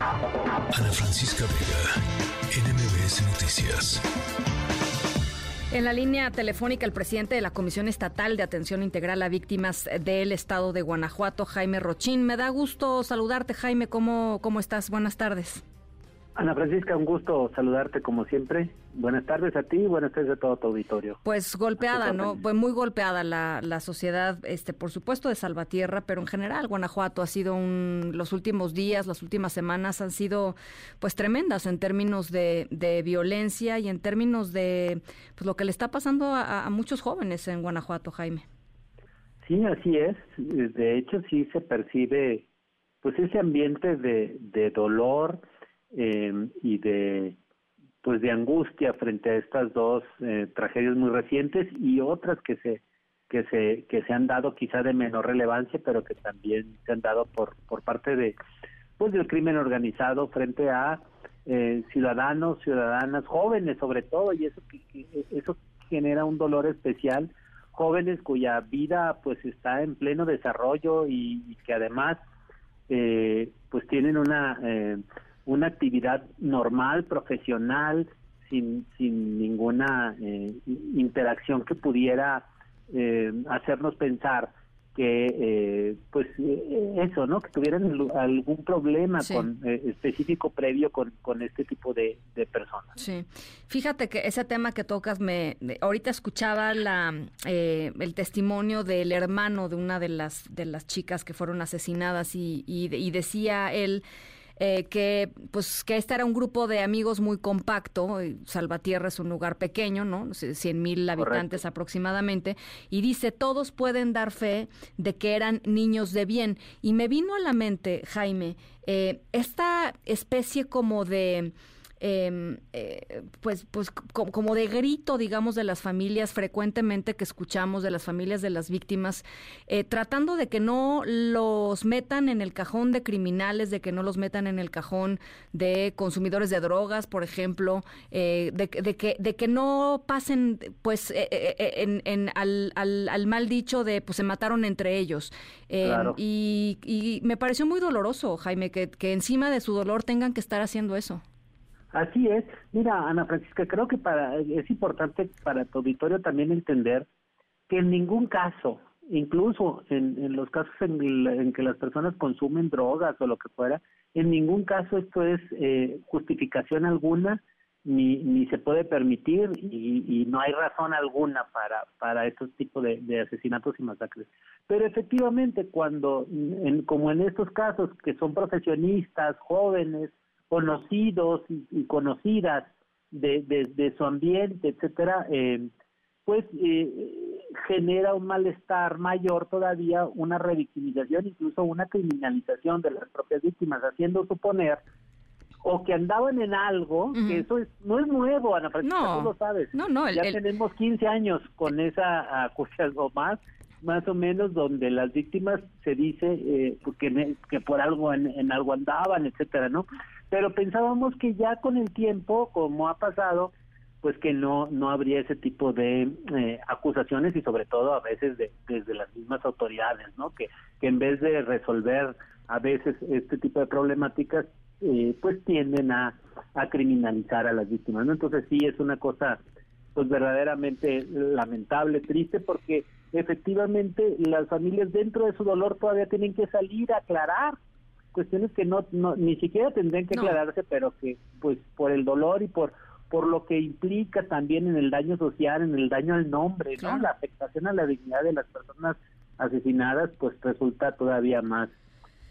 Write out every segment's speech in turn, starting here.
Ana Francisca Vega, NMBS Noticias. En la línea telefónica, el presidente de la Comisión Estatal de Atención Integral a Víctimas del Estado de Guanajuato, Jaime Rochín. Me da gusto saludarte, Jaime. ¿Cómo, cómo estás? Buenas tardes. Ana Francisca, un gusto saludarte como siempre. Buenas tardes a ti y buenas tardes a todo tu auditorio. Pues golpeada, ¿no? Pues muy golpeada la, la sociedad, este, por supuesto de Salvatierra, pero en general Guanajuato ha sido un, los últimos días, las últimas semanas han sido pues tremendas en términos de, de violencia y en términos de pues lo que le está pasando a, a muchos jóvenes en Guanajuato, Jaime. Sí, así es. De hecho, sí se percibe pues ese ambiente de, de dolor, eh, y de pues de angustia frente a estas dos eh, tragedias muy recientes y otras que se que se que se han dado quizá de menor relevancia pero que también se han dado por por parte de pues del crimen organizado frente a eh, ciudadanos ciudadanas jóvenes sobre todo y eso eso genera un dolor especial jóvenes cuya vida pues está en pleno desarrollo y, y que además eh, pues tienen una eh, una actividad normal, profesional, sin, sin ninguna eh, interacción que pudiera eh, hacernos pensar que eh, pues eso no que tuvieran algún problema con específico previo con, con este tipo de, de, personas. Sí. Fíjate que ese tema que tocas me ahorita escuchaba la el testimonio del hermano de una de las de las chicas que fueron asesinadas y, y, y decía él eh, que pues que este era un grupo de amigos muy compacto, Salvatierra es un lugar pequeño, ¿no? 100 mil habitantes aproximadamente, y dice, todos pueden dar fe de que eran niños de bien. Y me vino a la mente, Jaime, eh, esta especie como de Em, eh, pues, pues como de grito, digamos, de las familias frecuentemente que escuchamos, de las familias de las víctimas, eh, tratando de que no los metan en el cajón de criminales, de que no los metan en el cajón de consumidores de drogas, por ejemplo, eh, de, que, de que no pasen, pues, en, al, al, mal dicho de, pues, se mataron entre ellos. Em, y, y me pareció muy doloroso, Jaime, que, que encima de su dolor tengan que estar haciendo eso. Así es. Mira, Ana Francisca, creo que para es importante para tu auditorio también entender que en ningún caso, incluso en, los casos en, que las personas consumen drogas o lo que fuera, en ningún caso esto es eh, justificación alguna ni, ni se puede permitir y, no hay razón alguna para, para estos tipos de, de asesinatos y masacres. Pero efectivamente, cuando, en, como en estos casos, que son profesionistas, jóvenes, conocidos y, conocidas de, de, su ambiente, etcétera, eh, pues eh, genera un malestar mayor todavía, una revictimización, incluso una criminalización de las propias víctimas, haciendo suponer o que andaban en algo, que eso es, no es nuevo, Ana Francisca, no, tú lo sabes. No, no, ya tenemos 15 años con esa acusación o más, más o menos, donde las víctimas se dice eh, que, que por algo en, algo andaban, etcétera, ¿no? pero pensábamos que ya con el tiempo, como ha pasado, pues que no no habría ese tipo de eh, acusaciones y sobre todo a veces de, desde las mismas autoridades, ¿no? Que, que en vez de resolver a veces este tipo de problemáticas, eh, pues tienden a, a criminalizar a las víctimas, ¿no? Entonces sí es una cosa pues verdaderamente lamentable, triste, porque efectivamente las familias dentro de su dolor todavía tienen que salir a aclarar cuestiones que no, no ni siquiera tendrían que aclararse, pero que pues por el dolor y por por lo que implica también en el daño social, en el daño al nombre, ¿no? La afectación a la dignidad de las personas asesinadas, pues resulta todavía más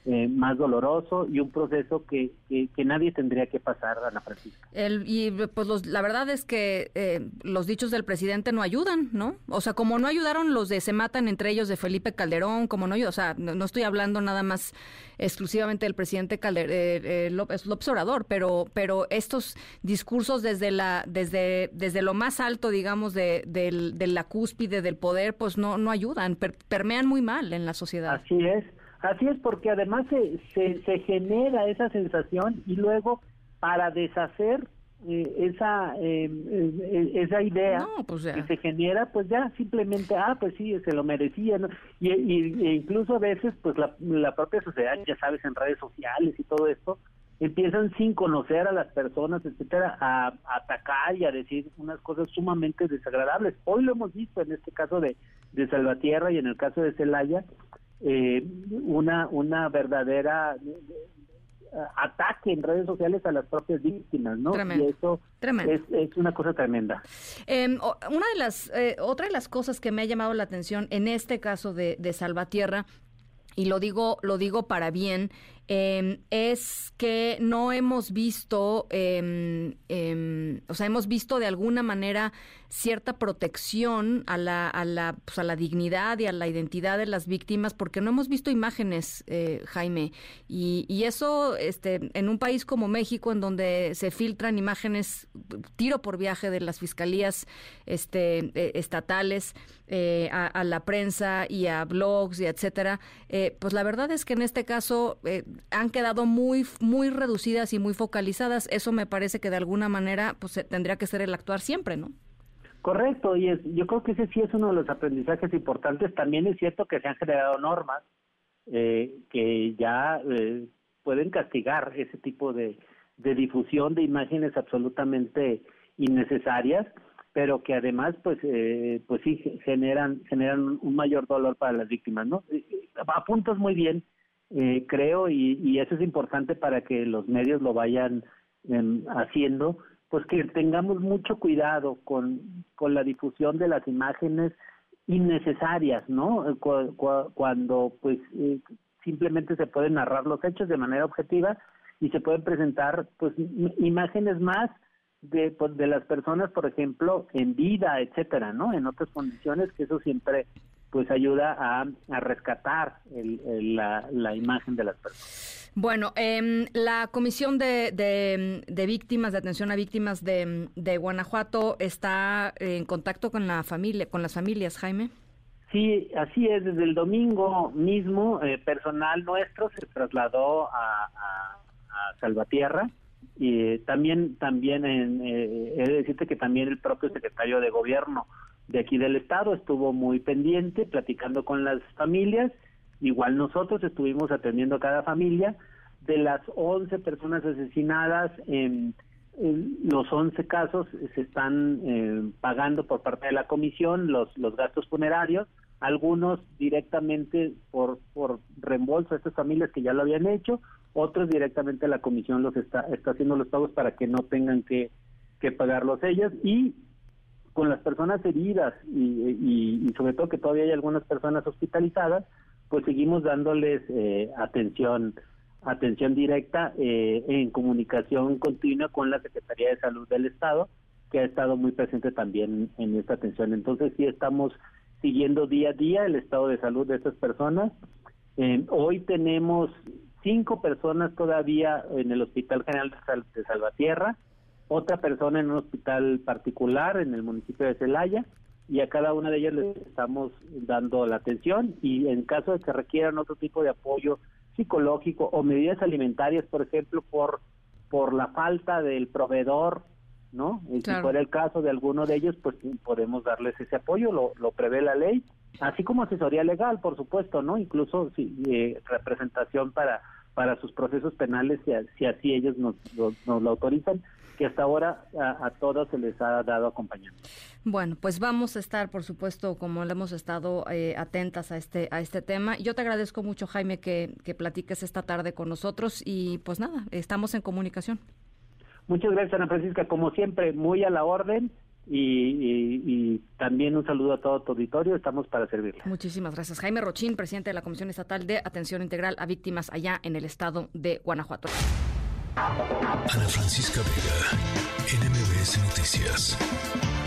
eh, más doloroso y un proceso que, que, nadie tendría que pasar, Ana Francisca. El, y pues la verdad es que eh, los dichos del presidente no ayudan, ¿no? O sea, como no ayudaron los de se matan entre ellos de Felipe Calderón, como no o sea, no, estoy hablando nada más exclusivamente del presidente Calderón, eh, López, López, Obrador, pero, pero estos discursos desde la, desde, desde lo más alto, digamos, de, de, la cúspide del poder, pues no, no ayudan, permean muy mal en la sociedad. Así es. Así es, porque además se, se, se genera esa sensación y luego para deshacer eh, esa eh, esa idea pues que se genera pues ya simplemente ah pues sí se lo merecía ¿no? y, y e incluso a veces pues la, la propia sociedad ya sabes en redes sociales y todo esto empiezan sin conocer a las personas, etcétera, a, atacar y a decir unas cosas sumamente desagradables. Hoy lo hemos visto en este caso de, de Salvatierra y en el caso de Celaya, eh, una, una verdadera eh, ataque en redes sociales a las propias víctimas, ¿no? Y eso Es, una cosa tremenda. Em, una de las, eh, otra de las cosas que me ha llamado la atención en este caso de, de Salvatierra y lo digo, lo digo para bien, Em, es que no hemos visto, em, o sea, hemos visto de alguna manera cierta protección a la, a la, pues a la dignidad y a la identidad de las víctimas, porque no hemos visto imágenes, eh, Jaime, y, y, eso, este, en un país como México, en donde se filtran imágenes tiro por viaje de las fiscalías, este, eh, estatales eh, a, a, la prensa y a blogs y etcétera, pues la verdad es que en este caso han quedado muy, muy reducidas y muy focalizadas. Eso me parece que de alguna manera pues tendría que ser el actuar siempre, ¿no? Correcto, y es, yo creo que ese sí es uno de los aprendizajes importantes. También es cierto que se han generado normas eh, que ya eh, pueden castigar ese tipo de, de difusión de imágenes absolutamente innecesarias, pero que además, pues, eh, pues sí generan generan un mayor dolor para las víctimas, ¿no? Apuntas muy bien eh, creo, y, eso es importante para que los medios lo vayan em, haciendo, pues que tengamos mucho cuidado con, con la difusión de las imágenes innecesarias, ¿no? cuando pues eh, simplemente se pueden narrar los hechos de manera objetiva y se pueden presentar pues imágenes más de, pues, de las personas, por ejemplo, en vida, etcétera, ¿no? En otras condiciones que eso siempre pues ayuda a, a rescatar el, la, la, imagen de las personas. Bueno, eh, la Comisión de, de, Víctimas, de Atención a Víctimas de, de, Guanajuato, está en contacto con la familia, con las familias, Jaime. Sí, así es. Desde el domingo mismo, eh, personal nuestro se trasladó a, a, Salvatierra y también, también, en, eh, he de decirte que también el propio secretario de Gobierno de aquí del estado estuvo muy pendiente, platicando con las familias, igual nosotros estuvimos atendiendo a cada familia, de las 11 personas asesinadas, en, los 11 casos se están eh, pagando por parte de la comisión los, los gastos funerarios, algunos directamente por, por reembolso a estas familias que ya lo habían hecho, otros directamente la comisión los está, está haciendo los pagos para que no tengan que, que pagarlos ellas. Y con las personas heridas y, sobre todo que todavía hay algunas personas hospitalizadas, pues seguimos dándoles eh, atención atención directa eh, en comunicación continua con la Secretaría de Salud del Estado, que ha estado muy presente también en esta atención. Entonces sí estamos siguiendo día a día el estado de salud de estas personas. Eh, hoy tenemos cinco personas todavía en el Hospital General de Salvatierra, otra persona en un hospital particular en el municipio de Celaya y a cada una de ellas les estamos dando la atención y en caso de que requieran otro tipo de apoyo psicológico o medidas alimentarias, por ejemplo, por por la falta del proveedor, ¿no? Y si fuera el caso de alguno de ellos, pues podemos darles ese apoyo, lo, lo prevé la ley, así como asesoría legal, por supuesto, ¿no? Incluso si, eh, representación para para sus procesos penales si, si así ellos nos, nos lo autorizan que hasta ahora a, todos se les ha dado acompañamiento. Bueno, pues vamos a estar, por supuesto, como le hemos estado eh, atentas a este a este tema. Yo te agradezco mucho, Jaime, que, que platiques esta tarde con nosotros y pues nada, estamos en comunicación. Muchas gracias, Ana Francisca. Como siempre, muy a la orden. Y, y, también un saludo a todo tu auditorio. Estamos para servirle. Muchísimas gracias. Jaime Rochín, presidente de la Comisión Estatal de Atención Integral a Víctimas allá en el estado de Guanajuato. Ana Francisca Vega, NMBS Noticias.